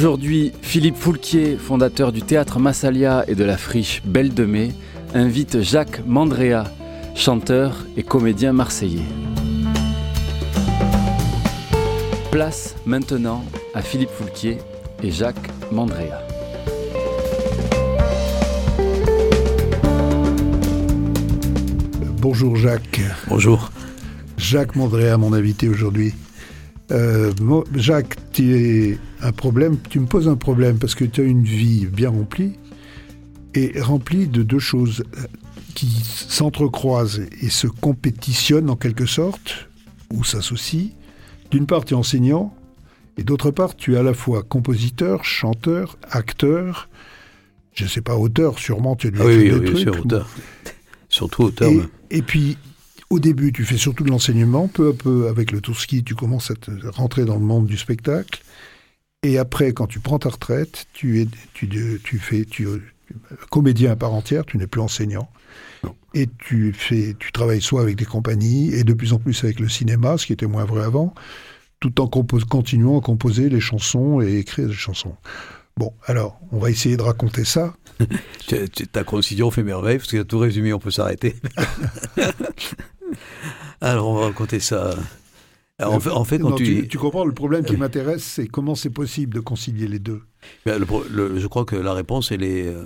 Aujourd'hui, Philippe Foulquier, fondateur du théâtre Massalia et de la friche Belle de Mai, invite Jacques Mandrea, chanteur et comédien marseillais. Place maintenant à Philippe Foulquier et Jacques Mandrea. Bonjour Jacques. Bonjour. Jacques Mandrea, mon invité aujourd'hui. Euh, Jacques, tu un problème, tu me poses un problème parce que tu as une vie bien remplie et remplie de deux choses euh, qui s'entrecroisent et se compétitionnent en quelque sorte, ou s'associent. D'une part, tu es enseignant, et d'autre part, tu es à la fois compositeur, chanteur, acteur, je ne sais pas, auteur, sûrement, tu as dû oui, oui, oui, auteur. Surtout auteur. et puis, au début, tu fais surtout de l'enseignement. Peu à peu, avec le Tourski, tu commences à te rentrer dans le monde du spectacle. Et après, quand tu prends ta retraite, tu, es, tu, tu fais tu, comédien à part entière, tu n'es plus enseignant. Et tu, fais, tu travailles soit avec des compagnies, et de plus en plus avec le cinéma, ce qui était moins vrai avant, tout en continuant à composer les chansons et écrire des chansons. Bon, alors, on va essayer de raconter ça. Ta concision fait merveille, parce que tout résumé, on peut s'arrêter. Alors, on va raconter ça. en, fait, quand tu... tu... comprends, le problème qui m'intéresse, c'est comment c'est possible de concilier les deux. je crois que la réponse, elle est, euh,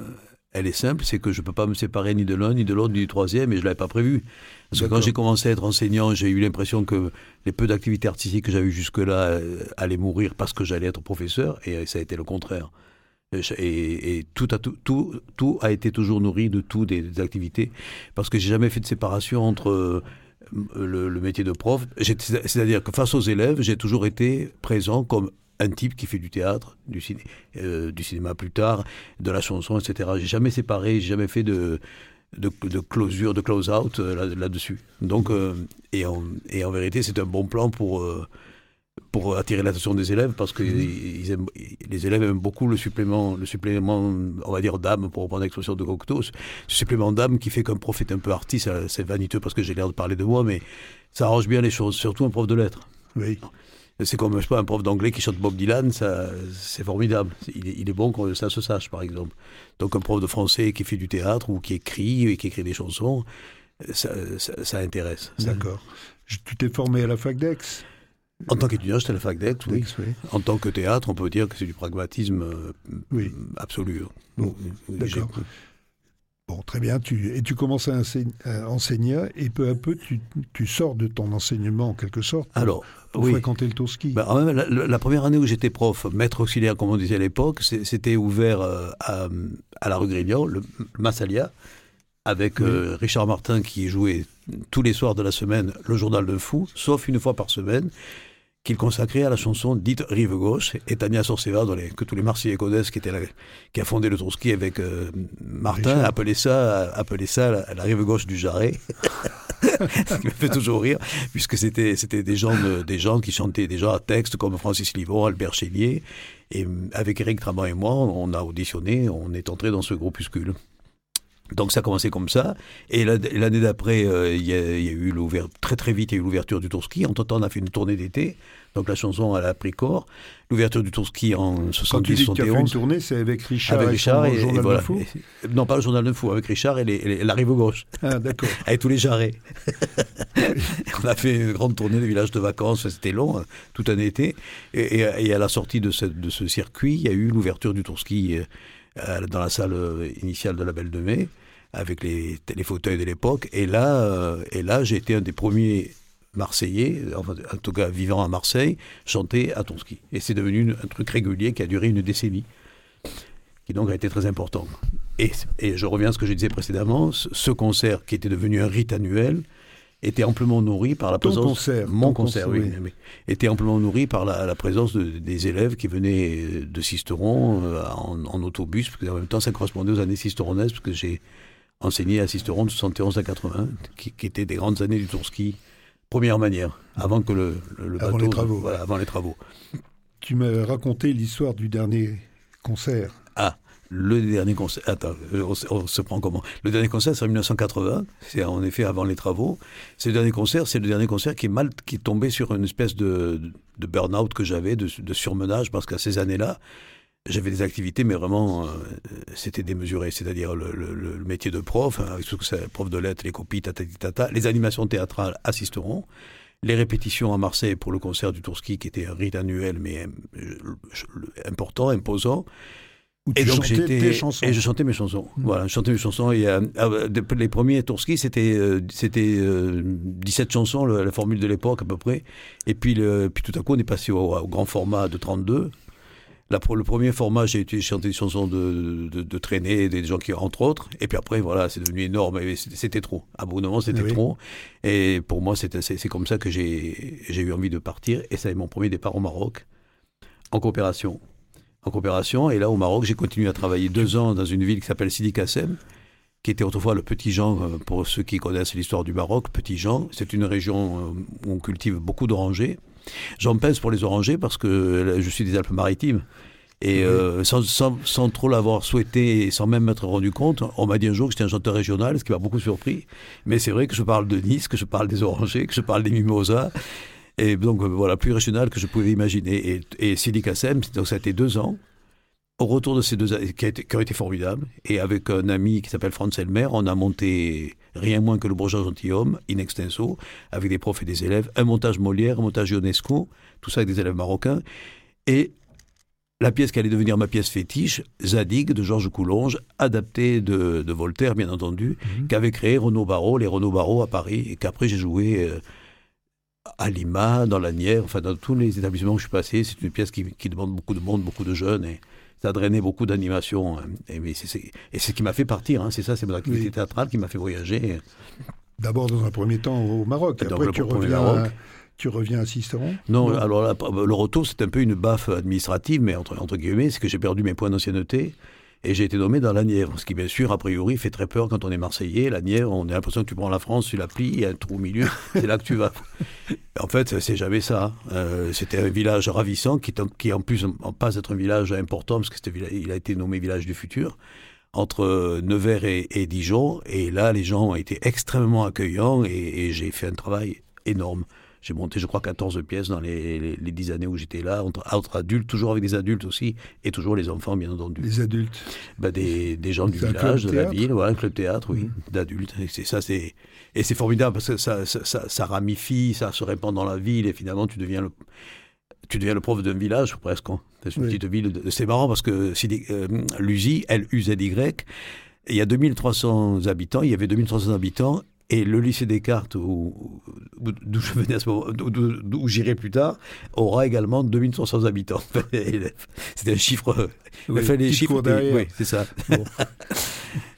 elle est simple, c'est que je ne peux pas me séparer ni de l'un, ni de l'autre, ni du troisième, et je ne l'avais pas prévu. Parce que quand j'ai commencé à être enseignant, j'ai eu l'impression que les peu d'activités artistiques que j'avais jusque-là euh, allaient mourir parce que j'allais être professeur, et ça a été le contraire. Et, tout, a, tout, a été toujours nourri de tout des, activités, parce que j'ai jamais fait de séparation entre euh, le, métier de prof. C'est-à-dire que face aux élèves, j'ai toujours été présent comme un type qui fait du théâtre, du, euh, cinéma plus tard, de la chanson, etc. J'ai jamais séparé, j'ai jamais fait de, de, de, closure, de close-out euh, là-dessus. Donc, et en vérité, c'est un bon plan pour pour attirer l'attention des élèves parce que mhm. les élèves aiment beaucoup le supplément, le supplément, on va dire d'âme pour reprendre l'expression de Cocteau, ce supplément d'âme qui fait qu'un prof est un peu artiste, c'est vaniteux parce que j'ai l'air de parler de moi, mais ça arrange bien les choses, surtout un prof de lettres. Oui. C'est comme je sais pas, un prof d'anglais qui chante Bob Dylan, ça, c'est formidable. Il est, bon que ça se sache, par exemple. Donc un prof de français qui fait du théâtre ou qui écrit et qui écrit des chansons, ça, ça intéresse. D'accord. Tu t'es formé à la fac d'Aix? En tant qu'étudiant, j'étais à la fac d'Aix. Oui. En tant que théâtre, on peut dire que c'est du pragmatisme euh, oui. absolu. D'accord. Bon, très bien. Tu, et tu commences à, enseigner, et peu à peu, tu, tu, sors de ton enseignement en quelque sorte pour, Alors, fréquenter le Tourski. Ben, la, première année où j'étais prof, maître auxiliaire, comme on disait à l'époque, c'était ouvert euh, à, à, la rue Grignan, le, Massalia, avec euh, Richard Martin qui jouait tous les soirs de la semaine le journal de fou, sauf une fois par semaine, qu'il consacrait à la chanson dite Rive Gauche, et Tania Sorceva, que tous les Marseillais connaissent, qui, était qui a fondé le Trotsky avec euh, Martin, appelait ça, appelait ça la, Rive Gauche du Jarret. Ce qui me fait toujours rire, puisque c'était c'était des gens des gens qui chantaient déjà à texte comme Francis Livon, Albert Chélier, et avec Eric Trabant et moi, on a auditionné, on est entré dans ce groupuscule. Donc ça a commencé comme ça. Et l'année d'après, euh, il y, a eu l'ouverture, très très vite, il y a eu l'ouverture du Tourski. En temps, on a fait une tournée d'été. Donc la chanson, elle a pris corps. L'ouverture du Tourski en 70 Quand tu dis que tu as fait une tournée, c'est avec Richard, avec Richard et, le Journal voilà. de Fou Non, pas le Journal de Fou, avec Richard et, les, la rive gauche. Ah, d'accord. avec tous les jarrets. on a fait une grande tournée de villages de vacances, c'était long, hein, tout un été. Et, à la sortie de ce, de ce circuit, il y a eu l'ouverture du Tourski euh, dans la salle euh, initiale de la Belle de Mai avec les, fauteuils de l'époque. Et là, euh, et là j'ai été un des premiers Marseillais, en tout cas vivant à Marseille, chanter à Tonski. Et c'est devenu un truc régulier qui a duré une décennie, qui donc a été très important. Et je reviens à ce que je disais précédemment, ce concert qui était devenu un rite annuel était amplement nourri par la Ton présence. concert, mon concert, concert, oui, oui. oui. Était amplement nourri par la, la présence de- des élèves qui venaient de Sisteron euh, en, en autobus, parce qu'en même temps, ça correspondait aux années sisteronaises, parce que j'ai enseigné à Sisteron de 71 à 80, qui, qui étaient des grandes années du tour ski, première manière, avant que le, le, le Avant bateau. les travaux. Voilà, avant les travaux. Tu m'as raconté l'histoire du dernier concert. Ah, le dernier concert. Attends, euh, on, se- prend comment? Le dernier concert, c'est en 1980. C'est en effet avant les travaux. C'est le dernier concert. C'est le dernier concert qui est mal, qui est tombé sur une espèce de, burn-out que j'avais, de, surmenage, parce qu'à ces années-là, j'avais des activités, mais vraiment, euh, c'était démesuré. C'est-à-dire le, métier de prof, hein, prof de lettres, les copies, tatati tata, les animations théâtrales assisteront. Les répétitions à Marseille pour le concert du Tourski, qui était un rite annuel, mais euh, important, imposant. Où Et donc j'étais et je chantais mes chansons. Mm. Voilà, je chantais mes chansons. Et euh, euh, de- les premiers Tourski, c'était euh, c'était euh, 17 chansons, la formule de l'époque à peu près. Et puis le, puis tout à coup, on est passé au, au grand format de 32. La, le premier format, j'ai été chanter des chansons de, de, de traînée, des gens qui entre autres. Et puis après, voilà, c'est devenu énorme. C'était trop. À bout d'un moment, c'était Oui. trop. Et pour moi, c'était- c'est comme ça que j'ai j'ai eu envie de partir. Et ça été mon premier départ au Maroc, en coopération. En coopération. Et là, au Maroc, j'ai continué à travailler deux ans dans une ville qui s'appelle Sidi Kassem, qui était autrefois le Petit Jean, euh, pour ceux qui connaissent l'histoire du Maroc. Petit Jean, c'est une région euh, où on cultive beaucoup d'orangers. J'en pèse pour les orangers parce que euh, je suis des Alpes-Maritimes. Et euh, sans, sans, sans trop l'avoir souhaité et sans même m'être rendu compte, on m'a dit un jour que j'étais un chanteur régional, ce qui m'a beaucoup surpris. Mais c'est vrai que je parle de Nice, que je parle des orangers, que je parle des mimosas. Et donc euh, voilà, plus régional que je pouvais imaginer. Et, et Sidi Kassem, donc ça a été deux ans. Au retour de ces deux années, qui, ont été formidables, et avec un ami qui s'appelle Franz Elmer, on a monté rien moins que le Bourgeois Gentilhomme, in extenso, avec des profs et des élèves, un montage Molière, un montage Ionesco, tout ça avec des élèves marocains, et la pièce qui allait devenir ma pièce fétiche, Zadig de Georges Coulonge, adaptée de, de Voltaire, bien entendu, Mhm. qu'avait créé Renaud Barrault, les Renaud Barrault à Paris, et qu'après j'ai joué euh, à Lima, dans l'Anière, enfin dans tous les établissements où je suis passé. C'est une pièce qui, qui demande beaucoup de monde, beaucoup de jeunes, et ça a drainé beaucoup d'animation. hein. Et, c'est- et ce qui m'a fait partir, hein, c'est ça, c'est mon activité Oui. théâtrale qui m'a fait voyager. D'abord, dans un premier temps, au Maroc. Dans Après, tu reviens, Maroc. à, tu reviens à Sisteron? Non, Non. alors là, le retour, c'est un peu une baffe administrative, mais entre, entre guillemets, c'est que j'ai perdu mes points d'ancienneté et j'ai été nommé dans la Nièvre. Ce qui, bien sûr, a priori, fait très peur quand on est Marseillais. La Nièvre, on a l'impression que tu prends la France, tu la plies, il y a un trou au milieu, c'est là que tu vas. En fait, c'est jamais ça. Euh, c'était un village ravissant qui, qui en plus en passe d'être un village important, parce que c'était villa- il a été nommé village du futur entre Nevers et, et Dijon. Et là, les gens ont été extrêmement accueillants et, et j'ai fait un travail énorme. J'ai monté, je crois, 14 pièces dans les, les, les 10 années où j'étais là, entre, entre adultes, toujours avec des adultes aussi, et toujours les enfants, bien entendu. Les adultes. Bah, des, des gens du village, de la ville, voilà, un club théâtre, oui, Mhm. d'adultes. Et c'est ça, c'est et c'est formidable parce que ça, ça, ça, ça ramifie, ça se répand dans la ville et finalement tu deviens le tu deviens le prof d'un village presque. hein. C'est une Oui. petite ville. de- C'est marrant parce que Sidi- euh, Luzy, L-U-Z-Y, il y a 2300 habitants, il y avait 2300 habitants et le lycée Descartes, où, où- d'où je venais à ce moment, d'où- j'irai plus tard, aura également 2300 habitants. C'était un chiffre. Oui, enfin, les chiffres. Oui, c'est ça. Bon.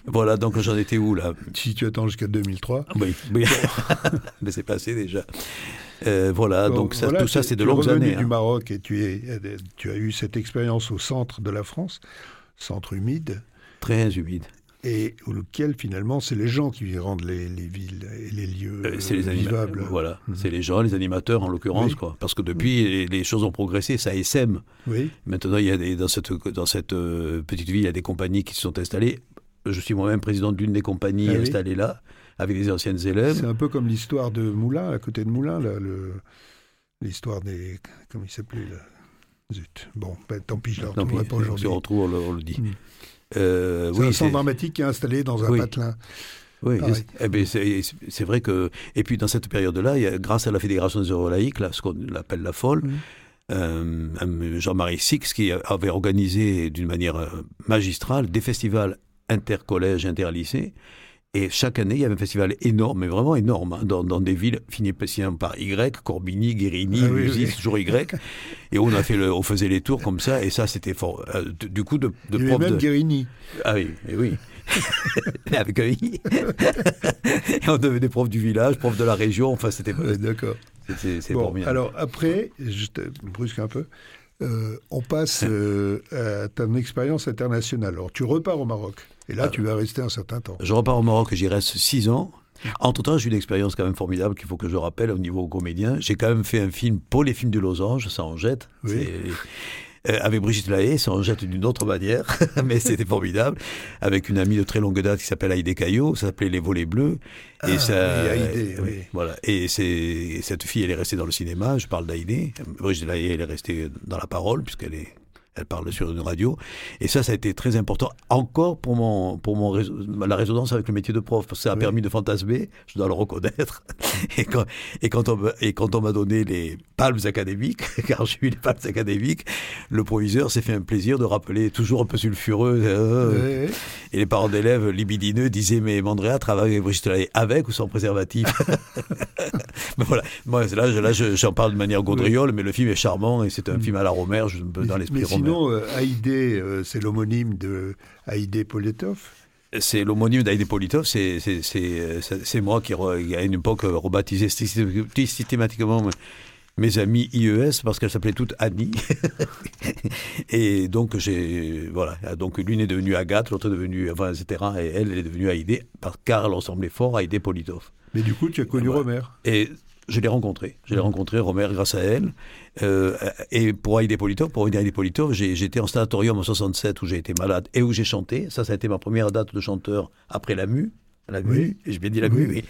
Voilà, donc j'en étais où là? Si tu attends jusqu'à 2003. Oui, oui. mais c'est passé déjà. Euh, voilà, Bon, donc ça, voilà, tout ça, tu- c'est de tu es longues années. du hein. Maroc et tu, es, tu as eu cette expérience au centre de la France, centre humide, Très humide. Et auquel finalement c'est les gens qui rendent les, les villes et les lieux Euh, c'est les euh, vivables. Voilà, Mhm. c'est les gens, les animateurs en l'occurrence, Oui. quoi. Parce que depuis, les, les choses ont progressé, ça essaime. Oui, Maintenant, il y a des, dans cette, dans cette euh, petite ville, il y a des compagnies qui se sont installées. Je suis moi-même président d'une des compagnies Ah oui. installées là, avec des anciennes élèves. c'est un peu comme l'histoire de Moulin, à côté de Moulin, l'histoire des... Comment il s'appelait là Zut. Bon, ben, tant pis, je ne la retrouverai pas aujourd'hui. retrouve, on le, on le dit. Euh, oui, un centre dramatique qui est installé dans un Oui. patelin. Oui, c'est- eh ben, c'est vrai que. Et puis dans cette période-là, grâce à la Fédération des œuvres laïques, là, ce qu'on appelle la folle, euh, Jean-Marie Six qui avait organisé d'une manière euh, magistrale des festivals intercollèges, interlycées. Et chaque année, il y avait un festival énorme, mais vraiment énorme, hein, dans, des villes finies par Y, Corbigny, Guérini, ah, toujours Y. Et on, a fait le, on faisait les tours comme ça, et ça, c'était fort. Euh, du coup, de, de il y même Guérini. Ah oui, et oui. avec un I. et on devenait prof du village, prof de la région, enfin, c'était... D'accord. C'est bon, Alors après, je te brusque un peu, euh, on passe euh, à ton expérience internationale. Alors tu repars au Maroc. Et là, tu vas rester un certain temps. Je repars au Maroc et j'y reste six ans. Entre-temps, j'ai eu une expérience quand même formidable qu'il faut que je rappelle au niveau comédien. J'ai quand même fait un film pour les films du Losange, ça en jette. Oui. Euh, avec Brigitte Lahaye, ça en jette d'une autre manière, mais c'était formidable. Avec une amie de très longue date qui s'appelle Haïdé Caillot, ça s'appelait Les Volets Bleus. et ah, ça, oui, oui. Voilà. Et c'est, cette fille, elle est restée dans le cinéma, je parle d'Haïdé. Brigitte Lahaye, elle est restée dans la parole, puisqu'elle est elle parle sur une radio. Et ça, ça a été très important encore pour, mon, pour mon la résonance avec le métier de prof, parce que ça a permis de fantasmer, je dois le reconnaître. et, quand, et, quand on, et quand on m'a donné les palmes académiques, car j'ai eu les palmes académiques, le proviseur s'est fait un plaisir de rappeler, toujours un peu sulfureux, euh, et les parents d'élèves libidineux disaient Mais Mandrea travaille avec Brigitte avec ou sans préservatif? Mais voilà, moi là, là j'en parle de manière gaudriole, mais le film est charmant et c'est un mm. film à la Romère, je dans l'esprit sinon, euh, Haïdé, euh, c'est l'homonyme de Haïdé Politov c'est l'homonyme d'Haïdé Politov, c'est moi qui, à une époque, rebaptisais systématiquement mes amis IES parce qu'elles s'appelaient toutes Annie. et donc, j'ai, voilà. Donc, l'une est devenue Agathe, l'autre est devenue, enfin, etc. Et elle, elle est devenue Haïdé, car elle ressemblait fort à Haïdé Politov. Mais du coup, tu as connu Romer. Et je l'ai rencontré. Je l'ai mmh. rencontré, Romer, grâce à elle. Euh, et pour Haïdé Politov, pour Haïdé Politov, j'étais en sanatorium en 67 où j'ai été malade et où j'ai chanté. Ça, ça a été ma première date de chanteur après la MU. La MU, j'ai bien dit la MU, oui.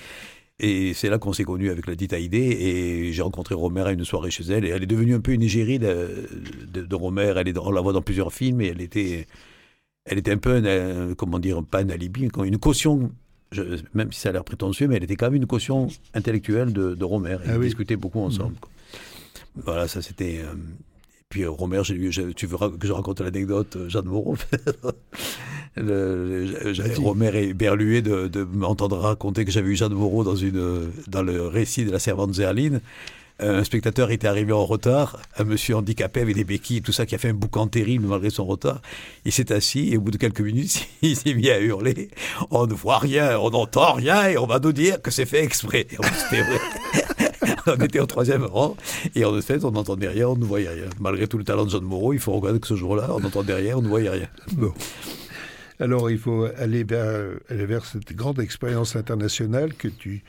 Et c'est là qu'on s'est connus avec la dite Haïdé. Et j'ai rencontré Romer à une soirée chez elle. Et elle est devenue un peu une égérie de, de, Romer. Elle est, on la voit dans plusieurs films et elle était, elle était un peu, un, comment dire, pas un alibi, une caution même si ça a l'air prétentieux, mais elle était quand même une caution intellectuelle de, de Romer. Ah discutait beaucoup ensemble. Mmh. Voilà, ça c'était. Euh, et puis euh, Romer, tu veux que je raconte l'anecdote, euh, Jeanne Moreau? J'avais Romer et Berluet de, de m'entendre raconter que j'avais eu Jeanne Moreau dans, une, dans le récit de la servante Zerline un spectateur était arrivé en retard, un monsieur handicapé avec des béquilles, tout ça, qui a fait un boucan terrible malgré son retard. Il s'est assis et au bout de quelques minutes, il s'est mis à hurler. On ne voit rien, on n'entend rien et on va nous dire que c'est fait exprès. on était au troisième rang et en fait, on n'entendait rien, on ne voyait rien. Malgré tout le talent de John Moreau, il faut reconnaître que ce jour-là, on n'entendait rien, on ne voyait rien. Bon. Alors, il faut aller vers cette grande expérience internationale que tu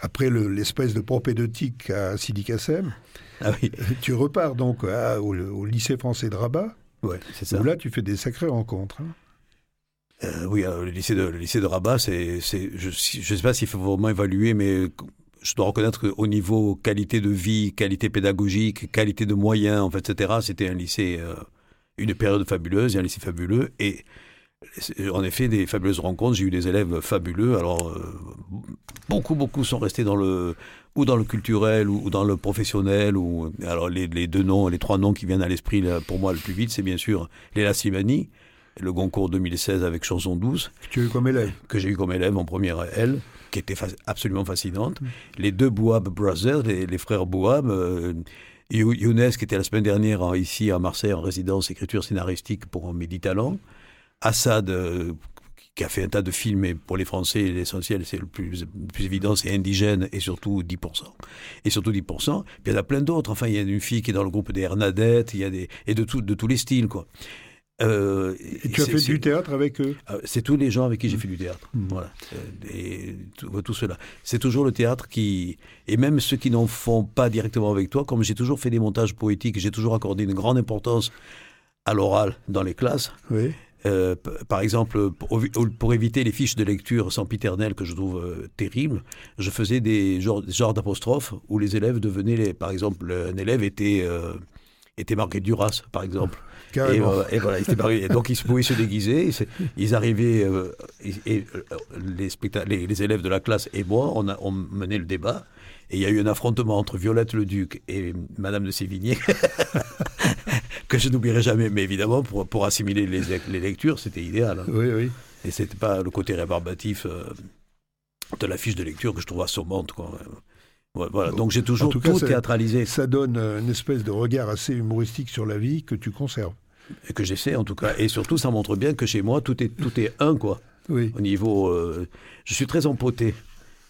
après l'espèce de propédeutique à Sidi Kassem, ah tu repars donc au, lycée français de Rabat. Ouais, c'est ça. Où là, tu fais des sacrées rencontres. Hein. Euh, oui, le, lycée de, le lycée de Rabat, c'est, je ne sais pas s'il faut vraiment évaluer, mais je dois reconnaître qu'au niveau qualité de vie, qualité pédagogique, qualité de moyens, en fait, etc., c'était un lycée, euh, une période fabuleuse, un lycée fabuleux. Et en effet, des fabuleuses rencontres. J'ai eu des élèves fabuleux. Alors, euh, beaucoup, beaucoup sont restés dans le, ou dans le culturel, ou, dans le professionnel. Ou, alors, les, deux noms, les trois noms qui viennent à l'esprit, pour moi, le plus vite, c'est bien sûr Léla Slimani, le Goncourt 2016 avec Chanson 12. Que tu as eu comme élève Que j'ai eu comme élève en première L, qui était absolument fascinante. Mm. Les deux Bouab Brothers, les, frères Bouab. Euh, Younes, qui était la semaine dernière ici à Marseille en résidence écriture scénaristique pour Méditalent. Assad, euh, qui a fait un tas de films, et pour les Français, l'essentiel, c'est le plus, plus évident, c'est indigène, et surtout 10%. Et surtout 10%. Puis il y en a plein d'autres. Enfin, il y a une fille qui est dans le groupe des Hernadettes, il y a des, et de, tout, de tous les styles, quoi. Euh, et tu as fait du théâtre avec eux? Euh, C'est tous les gens avec qui j'ai mmh. fait du théâtre. Mmh. Voilà. Et tout, tout cela. C'est toujours le théâtre qui. Et même ceux qui n'en font pas directement avec toi, comme j'ai toujours fait des montages poétiques, j'ai toujours accordé une grande importance à l'oral dans les classes. Oui. Euh, par exemple, pour, éviter les fiches de lecture sempiternelles que je trouve euh, terribles, je faisais des genres, d'apostrophes où les élèves devenaient, les, par exemple, un élève était, euh, était marqué Duras, par exemple. Et, voilà, et, donc ils pouvaient se déguiser. Ils arrivaient, et, les, les, élèves de la classe et moi, on, a, on menait le débat. Et il y a eu un affrontement entre Violette le Duc et Madame de Sévigné. que je n'oublierai jamais. Mais évidemment, pour, pour assimiler les, les lectures, c'était idéal. Hein. Oui, oui. Et c'était pas le côté rébarbatif de la fiche de lecture que je trouve assommante. Quoi. Voilà, donc j'ai toujours tout, théâtralisé. Ça donne une espèce de regard assez humoristique sur la vie que tu conserves. Et que j'essaie en tout cas. Et surtout, ça montre bien que chez moi, tout est, tout est un, quoi. Oui. Au niveau. je suis très empoté.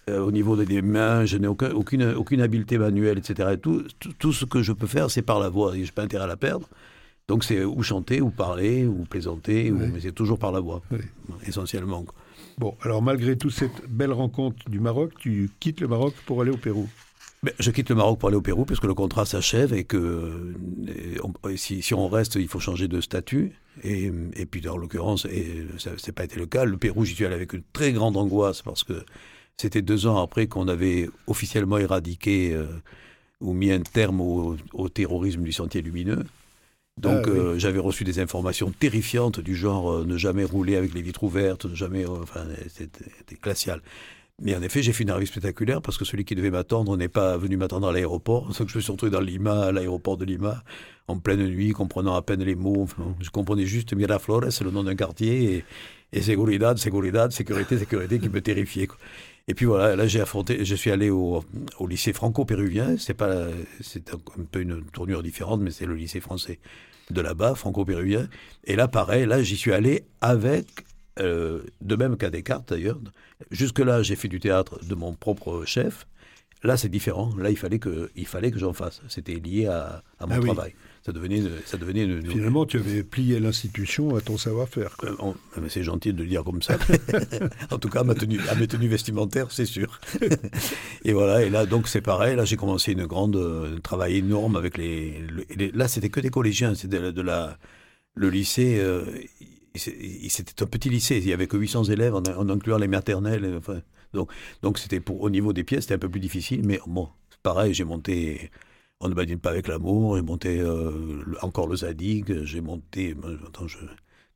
Euh, au niveau des mains, je n'ai aucun, aucune, aucune habileté manuelle, etc. tout, tout, ce que je peux faire, c'est par la voix. Et je n'ai pas intérêt à la perdre. Donc c'est ou chanter, ou parler, ou plaisanter, mais c'est toujours par la voix, essentiellement. Bon, alors malgré toute cette belle rencontre du Maroc, tu quittes le Maroc pour aller au Pérou? Ben, je quitte le Maroc pour aller au Pérou puisque le contrat s'achève et que si, si, on reste, il faut changer de statut. Et, et puis, en l'occurrence, et ça n'a pas été le cas, le Pérou, j'y suis allé avec une très grande angoisse parce que c'était deux ans après qu'on avait officiellement éradiqué euh, ou mis un terme au, terrorisme du Sentier Lumineux. Donc ah euh, j'avais reçu des informations terrifiantes du genre euh, ne jamais rouler avec les vitres ouvertes, ne jamais... enfin, c'était glacial. Mais en effet, j'ai fait une arrivée spectaculaire parce que celui qui devait m'attendre n'est pas venu m'attendre à l'aéroport. Donc je me suis retrouvé dans Lima, à l'aéroport de Lima, en pleine nuit, comprenant à peine les mots. je comprenais juste Miraflores, c'est le nom d'un quartier, et, et seguridad, seguridad, sécurité, sécurité, qui me terrifiait. Et puis voilà, là j'ai affronté, je suis allé au, lycée franco-péruvien. C'est pas, c'est un, peu une tournure différente, mais c'est le lycée français de là-bas, franco-péruvien. Et là, pareil, là j'y suis allé avec, euh, de même qu'à Descartes d'ailleurs. Jusque là, j'ai fait du théâtre de mon propre chef. Là, c'est différent. Là, il fallait que, il fallait que j'en fasse. C'était lié à, mon ah travail. Ça devenait, ça devenait Finalement, tu avais plié l'institution à ton savoir-faire. Euh, c'est gentil de le dire comme ça. en tout cas, ma tenue, à mes tenues vestimentaires, c'est sûr. et voilà. Et là, donc, c'est pareil. Là, j'ai commencé une grande euh, un travail énorme avec les. là, c'était que des collégiens. C'était de, la. Le lycée. Euh, c'était un petit lycée. Il y avait que 800 élèves en, incluant les maternelles. Enfin, donc, donc c'était pour au niveau des pièces, c'était un peu plus difficile. Mais bon, pareil, j'ai monté on ne badine pas avec l'amour, j'ai monté euh, encore le Zadig, j'ai monté. Attends, je,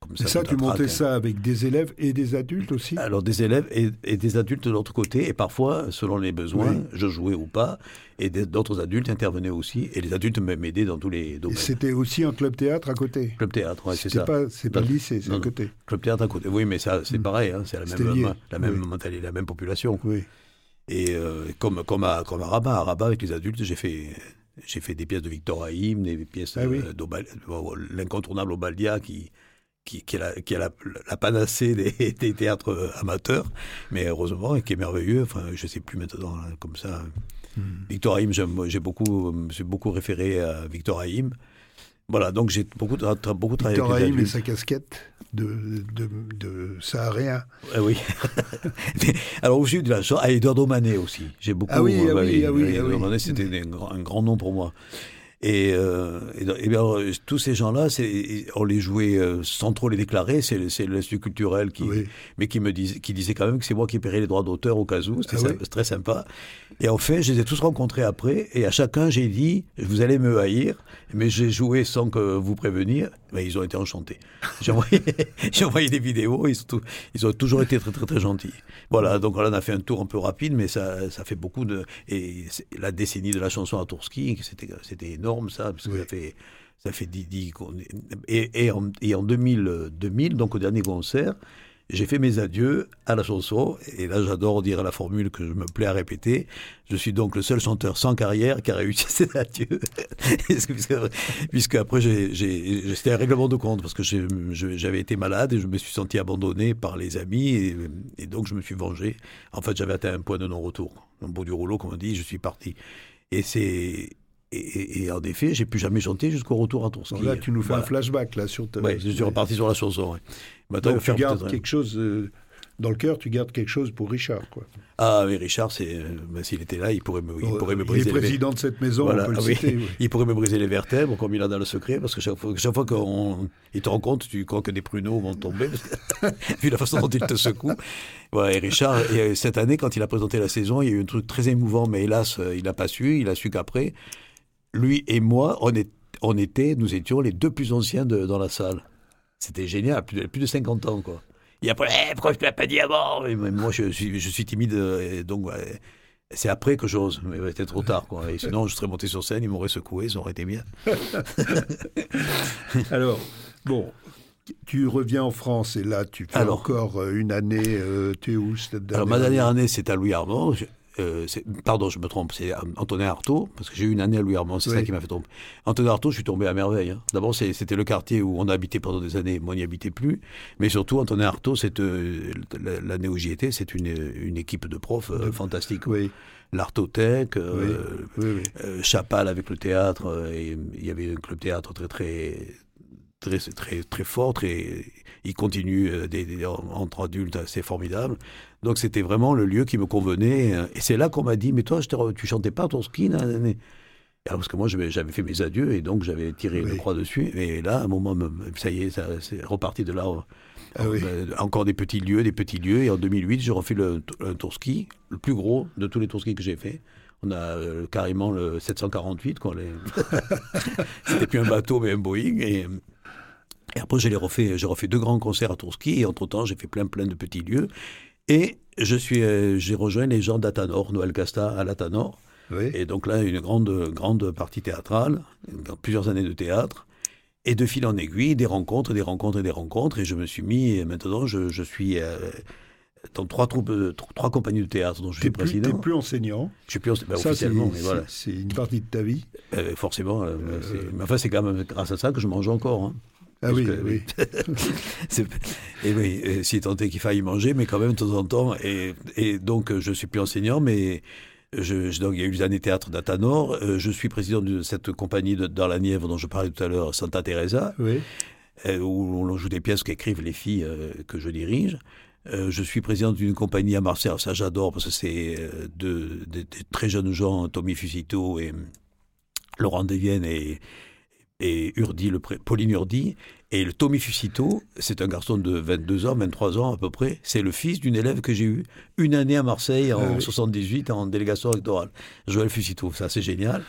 comme ça, et ça, tu montais ça avec des élèves et des adultes aussi? Alors des élèves et, des adultes de l'autre côté, et parfois, selon les besoins, je jouais ou pas, et d'autres adultes intervenaient aussi, et les adultes m'aidaient dans tous les domaines. C'était aussi un club théâtre à côté? Club théâtre, oui, c'est ça. C'est pas le lycée, c'est à côté. Club théâtre à côté, oui, mais ça, c'est mm. pareil, hein, c'est la même, la même mentalité, la même population. Oui. Et euh, comme, comme, à, comme à Rabat, à Rabat, avec les adultes, j'ai fait j'ai fait des pièces de Victor Haïm, des pièces ah euh, l'incontournable Obaldia qui, qui, qui, est, la, la, panacée des, des, théâtres euh, amateurs, mais heureusement, et qui est merveilleux. Enfin, je ne sais plus maintenant, hein, comme ça. Hmm. Victor Haïm, j'ai beaucoup, beaucoup référé à Victor Haïm. Voilà, donc j'ai beaucoup, beaucoup travaillé Victor avec et sa casquette de, de, de saharien. Ah oui. Alors aussi de la à Eduardo Manet aussi. J'ai beaucoup. Ah oui, ah oui, ah oui, ah Manet, c'était un grand nom pour moi. Et, euh, et, bien, tous ces gens-là, on les jouait euh, sans trop les déclarer. C'est l'Institut culturel qui, mais qui me disait, qui disait quand même que c'est moi qui paierais les droits d'auteur au cas où. C'était ah très sympa. Et en fait, je les ai tous rencontrés après. Et à chacun, j'ai dit, vous allez me haïr, mais j'ai joué sans que vous prévenir. Ben, ils ont été enchantés. J'ai envoyé, envoyé, des vidéos. Ils, ont, ils ont toujours été très, très, très gentils. Voilà. Donc là, on a fait un tour un peu rapide, mais ça, ça fait beaucoup de. Et la décennie de la chanson à Tourski, c'était énorme ça, parce que ça fait, ça fait 10, et, et, en, et en 2000, 2000, donc au dernier concert, j'ai fait mes adieux à la chanson, et là j'adore dire la formule que je me plais à répéter. Je suis donc le seul chanteur sans carrière qui a réussi ses adieux. puisque, puisque, après, c'était un règlement de compte, parce que j'avais été malade et je me suis senti abandonné par les amis, et, et donc je me suis vengé. En fait, j'avais atteint un point de non-retour. Au bout du rouleau, comme on dit, je suis parti. Et c'est et, en effet, j'ai plus jamais chanté jusqu'au retour à Tourski. là, tu nous fais un flashback là sur. Oui, je suis reparti sur la chanson. Maintenant, tu gardes quelque chose euh, dans le cœur. Tu gardes quelque chose pour Richard, quoi. Ah mais Richard, c'est euh, ben, s'il était là, il pourrait me, il pourrait me briser. Il est président de cette maison. on peut le citer, Il pourrait me briser les vertèbres, comme il a dans le secret, parce que chaque fois, chaque fois qu'il te rend compte, tu crois que des pruneaux vont tomber, vu la façon dont il te secoue. Ouais, et Richard, et euh, cette année, quand il a présenté la saison, il y a eu un truc très émouvant, mais hélas, il n'a pas su. Il a su qu'après lui et moi, on, est, on était, nous étions les deux plus anciens de, dans la salle. C'était génial, plus de, plus de 50 ans, quoi. Et après, eh, pourquoi tu ne l'as pas dit avant? Moi, je suis, je suis timide, et donc c'est après que j'ose, mais c'était trop tard, quoi. Et sinon, je serais monté sur scène, ils m'auraient secoué, ça aurait été bien. Alors, bon, tu reviens en France et là, tu fais encore une année. tu es où Alors, ma dernière année, c'est à Louis Armand. Euh, pardon, je me trompe, c'est Antonin Artaud, parce que j'ai eu une année à Louis Armand, c'est ça qui m'a fait tromper. Antonin Artaud, je suis tombé à merveille. Hein. D'abord, c'était le quartier où on a habité pendant des années, moi, n'y habitais plus. Mais surtout, Antonin Artaud, euh, l'année où j'y étais, c'est une, une, équipe de profs euh, fantastique. Oui. L'Artothèque, Chapal avec le théâtre, et il y avait un club théâtre très, très, très, très, très fort, très, il continue des, entre adultes, c'est formidable. Donc c'était vraiment le lieu qui me convenait. Et c'est là qu'on m'a dit, mais toi, je tu chantais pas ton ski parce que moi, j'avais fait mes adieux et donc j'avais tiré le croix dessus. Et là, à un moment, ça y est, ça, c'est reparti de là. Ah euh, encore des petits lieux, des petits lieux. Et en 2008, j'ai refait le, un tour ski, le plus gros de tous les tours ski que j'ai fait. On a euh, carrément le 748, quoi. Les... C'était plus un bateau, mais un Boeing. Et, et après, j'ai refait, j'ai refait deux grands concerts à Tourski. Et entre-temps, j'ai fait plein, plein de petits lieux. Et je suis, euh, j'ai rejoint les gens d'Atanor, Noël Casta à l'Atanor. Et donc là, une grande, grande partie théâtrale, plusieurs années de théâtre. Et de fil en aiguille, des rencontres, des rencontres et des rencontres. Et je me suis mis, maintenant, je, je suis euh, dans trois, troupes, trois compagnies de théâtre dont je suis président. Tu n'es plus enseignant. Je suis plus enseignant, bah, officiellement, mais voilà. C'est une partie de ta vie. Euh, forcément. mais enfin, c'est quand même grâce à ça que je mange encore. Hein. Ah oui, oui. et oui, si tant est qu'il faille manger, mais quand même de temps en temps. Et, et donc, je suis plus enseignant, mais je, donc, il y a eu les années théâtre d'Atanor. Euh, je suis président de cette compagnie de, dans la Nièvre dont je parlais tout à l'heure, Santa Teresa, oui. Euh, où on joue des pièces qu'écrivent les filles euh, que je dirige. je suis président d'une compagnie à Marseille, ça j'adore parce que c'est de, de, très jeunes gens, Tommy Fusito et Laurent Devienne et, et Urdi, le Pauline Urdi. Et le Tommy Fusito, c'est un garçon de 22 ans, 23 ans à peu près. C'est le fils d'une élève que j'ai eue une année à Marseille en 78 en délégation électorale. Joël Fusito, ça c'est génial.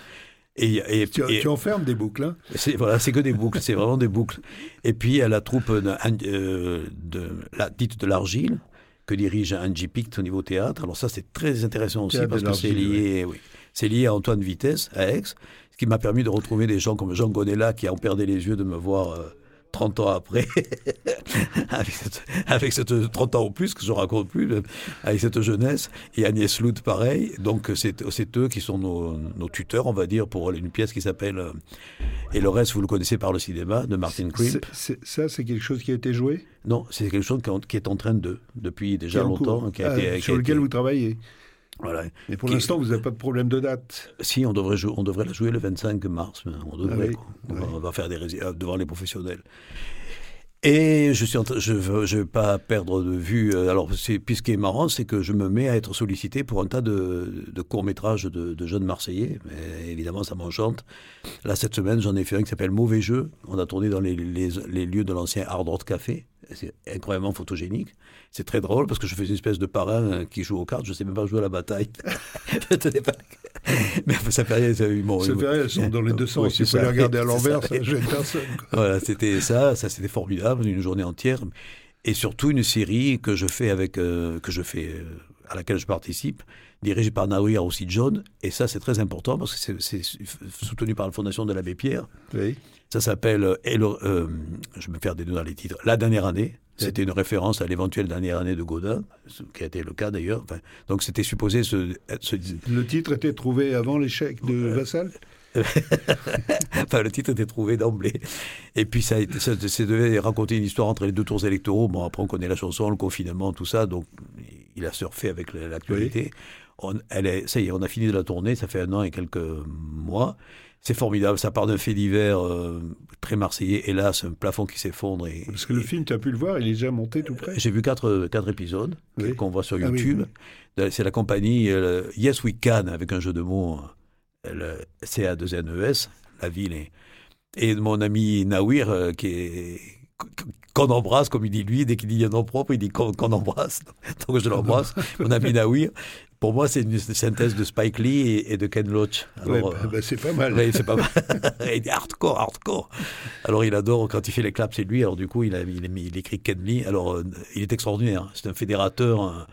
Et, et, tu, tu, enfermes des boucles. Hein c'est, voilà, c'est que des boucles, c'est vraiment des boucles. Et puis à la troupe de, euh, de la dite de l'Argile, que dirige Angie Pict au niveau théâtre. Alors ça, c'est très intéressant aussi parce que c'est lié, oui. c'est lié à Antoine Vitesse, à Aix qui m'a permis de retrouver des gens comme Jean Gonella qui ont perdu les yeux de me voir 30 euh, ans après, avec, cette, 30 ans ou plus, que je raconte plus, avec cette jeunesse, et Agnès Lout pareil. Donc c'est eux qui sont nos, tuteurs, on va dire, pour une pièce qui s'appelle euh, Et le reste, vous le connaissez par le cinéma, de Martin Crimp. Ça, c'est quelque chose qui a été joué? Non, c'est quelque chose qui est en train de, depuis déjà longtemps. Qui a été, sur lequel vous travaillez? Voilà. Mais pour l'instant, vous n'avez pas de problème de date Si, on devrait, on devrait la jouer le 25 mars. On devrait. Ah on, va, faire des euh, devant les professionnels. Et je suis je veux, je veux pas perdre de vue. Euh, alors, puis ce qui est marrant, c'est que je me mets à être sollicité pour un tas de, de courts métrages de, de, jeunes Marseillais. Mais évidemment, ça m'enchante. Là, cette semaine, j'en ai fait un qui s'appelle Mauvais jeu. On a tourné dans les, les, les lieux de l'ancien Hard Rock Café. C'est incroyablement photogénique. C'est très drôle parce que je fais une espèce de parrain euh, qui joue aux cartes. Je ne sais même pas jouer à la bataille. Mais ça fait rien. Ça, bon, ça fait rien. Elles sont dans les deux sens. Si vous les regarder à l'envers, ça gêne personne. Voilà, c'était ça. Ça, c'était formidable. Une journée entière. Et surtout une série que je fais avec, euh, que je fais, euh, à laquelle je participe, dirigée par Naoui aussi John. Et ça, c'est très important parce que c'est soutenu par la Fondation de l'Abbé Pierre. Oui. Ça s'appelle, euh, euh, je me perds des deux dans les titres, La dernière année. C'était une référence à l'éventuelle dernière année de Godin, ce qui a été le cas d'ailleurs. donc c'était supposé se, Le titre était trouvé avant l'échec de euh, Vassal? Enfin, le titre était trouvé d'emblée. Et puis, ça, ça, ça, devait raconter une histoire entre les deux tours électoraux. Bon, après, on connaît la chanson, le confinement, tout ça. Donc, il a surfé avec l'actualité. On, elle est, ça y est, on a fini de la tournée. Ça fait un an et quelques mois. C'est formidable, ça part d'un fait divers euh, très marseillais. Hélas, un plafond qui s'effondre. Et, Parce que le film, tu as pu le voir, il est déjà monté tout près? J'ai vu quatre, quatre épisodes qu'on voit sur ah YouTube. C'est la compagnie euh, Yes We Can, avec un jeu de mots, euh, CA2NES, la ville. Et, et mon ami Nawir, qui est qu'on embrasse, comme il dit lui, dès qu'il dit un nom propre, il dit qu'on embrasse. Donc je l'embrasse, mon ami Nawir. Pour moi, c'est une synthèse de Spike Lee et, de Ken Loach. Bah, bah, c'est pas mal. c'est pas mal. il dit hardcore, hardcore. Alors il adore quand il fait les claps, c'est lui. Alors du coup, il, a, il, écrit Ken Lee. Alors euh, il est extraordinaire. C'est un fédérateur.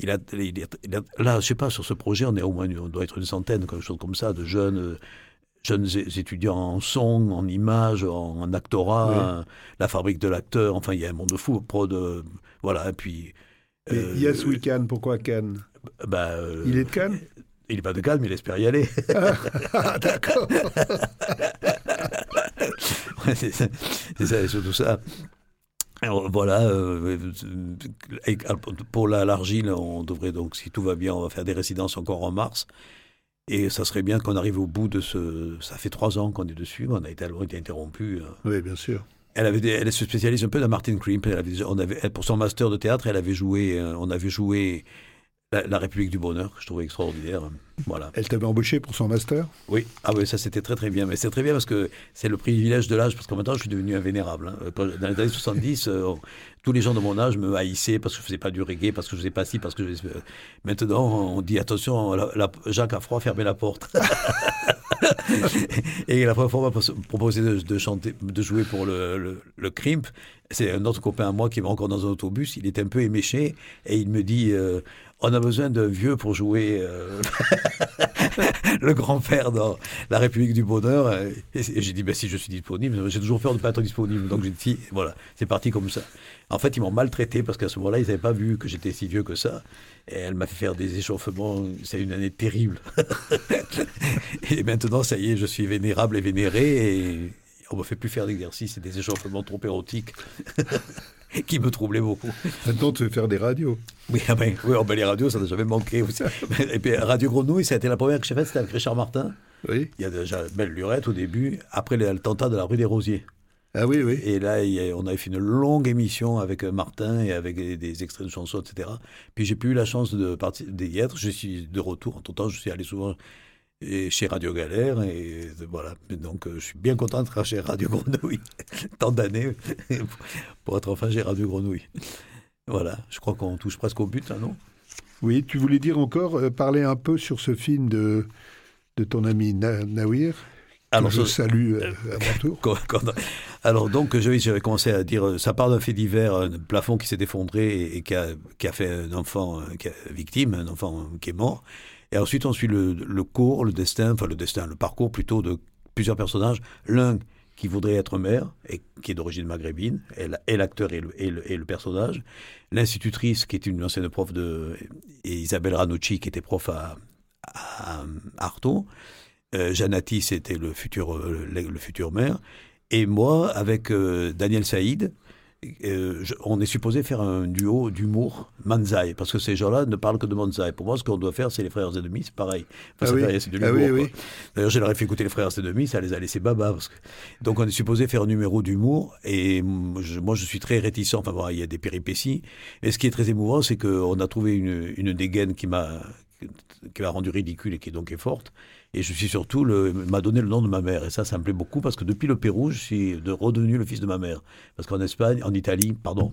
il a, là, je sais pas, sur ce projet, on est au moins, on doit être une centaine, quelque chose comme ça, de jeunes jeunes étudiants en son, en images, en, actorat, la fabrique de l'acteur. Enfin, il y a un monde fou. Pro de voilà. Et puis. yes, we can. Pourquoi Cannes? Bah, Il est de Cannes? Il n'est pas de Cannes, mais il espère y aller. ah, d'accord. c'est ça, c'est surtout ça. Alors, voilà, euh, pour l'argile, on devrait donc, si tout va bien, on va faire des résidences encore en mars. Et ça serait bien qu'on arrive au bout de ce. Ça fait trois ans qu'on est dessus, on a été, été interrompu. Hein. Oui, bien sûr. Elle, avait elle se spécialise un peu dans Martin Crimp. Elle avait, on avait, pour son master de théâtre, elle avait joué, euh, on avait joué la, République du Bonheur, que je trouvais extraordinaire. Voilà. Elle t'avait embauché pour son master? Oui, ah oui, ça c'était très très bien. Mais c'est très bien parce que c'est le privilège de l'âge, parce qu'en même temps je suis devenu invénérable. Hein. Dans les années 70, euh, tous les gens de mon âge me haïssaient parce que je faisais pas du reggae, parce que je faisais pas ci, parce que je... Maintenant on dit attention, Jacques a froid, fermez la porte. et la première fois, on m'a proposé de, chanter, de jouer pour le, le, Crimp. C'est un autre copain à moi qui va encore dans un autobus. Il est un peu éméché et il me dit euh, on a besoin d'un vieux pour jouer euh, le grand-père dans La République du Bonheur. Et, j'ai dit, ben, si je suis disponible, j'ai toujours peur de ne pas être disponible. Donc j'ai dit, voilà, c'est parti comme ça. En fait, ils m'ont maltraité parce qu'à ce moment-là, ils n'avaient pas vu que j'étais si vieux que ça. Et elle m'a fait faire des échauffements. C'est une année terrible. et maintenant, ça y est, je suis vénérable et vénéré. On ne me fait plus faire d'exercice et des échauffements trop érotiques. qui me troublait beaucoup. Maintenant, tu veux faire des radios. Oui, ah ben, oui oh, ben, les radios, ça n'a jamais manqué. Aussi. Et puis, Radio Grenouille, ça a été la première que j'ai faite, c'était avec Richard Martin. Oui. Il y a déjà Belle Lurette au début, après l'attentat de la rue des Rosiers. Ah oui, oui. Et là, on avait fait une longue émission avec euh, Martin et avec des, extraits de chansons, etc. Puis j'ai plus eu la chance d'y être. Je suis de retour. En tout temps, je suis allé souvent et chez Radio Galère. Et voilà. Donc, euh, je suis bien content d'être chez Radio Grenouille. Tant d'années pour être enfin chez Radio Grenouille. Voilà. Je crois qu'on touche presque au but, hein, non? Oui. Tu voulais dire encore, euh, parler un peu sur ce film de, de ton ami Nawir alors, je salue euh, à mon tour. alors donc, j'avais commencé à dire, ça part d'un fait divers, un plafond qui s'est effondré et, qui, a, qui, a, fait un enfant qui victime, un enfant qui est mort. Et ensuite, on suit le, cours, le destin, enfin le destin, le parcours plutôt de plusieurs personnages. L'un qui voudrait être maire et qui est d'origine maghrébine, et l'acteur et le, personnage. L'institutrice qui est une ancienne prof de Isabelle Ranucci qui était prof à, à, Artaud. Euh, Janati c'était le futur euh, le, futur maire. Et moi avec euh, Daniel Saïd euh, on est supposé faire un duo d'humour manzai, parce que ces gens-là ne parlent que de manzai. Pour moi, ce qu'on doit faire, c'est les frères et demi, c'est pareil. Enfin, ah c'est de ah. D'ailleurs, je leur ai fait écouter les frères et demi, ça les a laissés baba. Donc, on est supposé faire un numéro d'humour, et moi, je suis très réticent. Enfin, voilà, il y a des péripéties. Et ce qui est très émouvant, c'est qu'on a trouvé une, une dégaine qui m'a qui m'a rendu ridicule et qui donc est forte. Et je suis surtout, m'a donné le nom de ma mère. Et ça, ça me plaît beaucoup parce que depuis le Pérou, je suis de, redevenu le fils de ma mère. Parce qu'en Espagne, en Italie, pardon,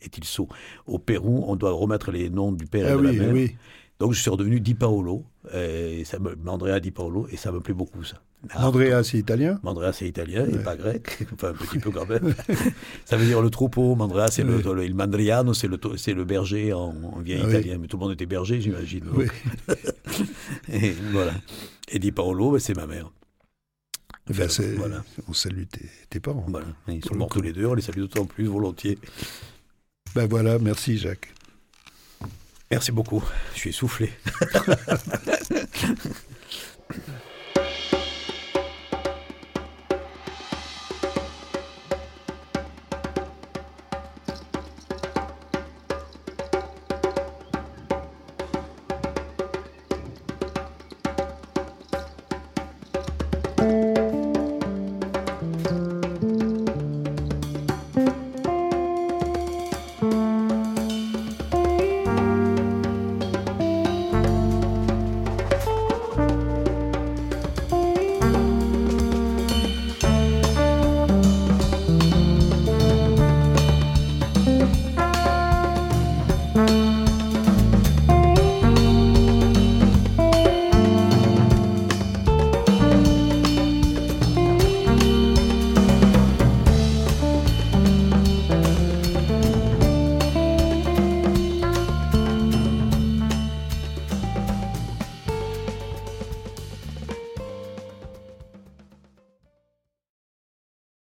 est-il saut Au Pérou, on doit remettre les noms du père et ah de la mère. Oui. Donc je suis redevenu Di Paolo, et ça me, Andrea Di Paolo, et ça me plaît beaucoup ça. Andrea c'est italien Andrea c'est italien, et pas grec, enfin un petit peu quand même. ça veut dire le troupeau, Andrea c'est le, il mandriano, c'est le, berger en, vieil italien, mais tout le monde était berger j'imagine. et voilà. Et Di Paolo, ben, c'est ma mère. Ben, voilà. On salue tes, parents. Voilà. Ils sont morts tous les deux, on les salue d'autant plus volontiers. Ben voilà, merci Jacques. Merci beaucoup. Je suis essoufflé.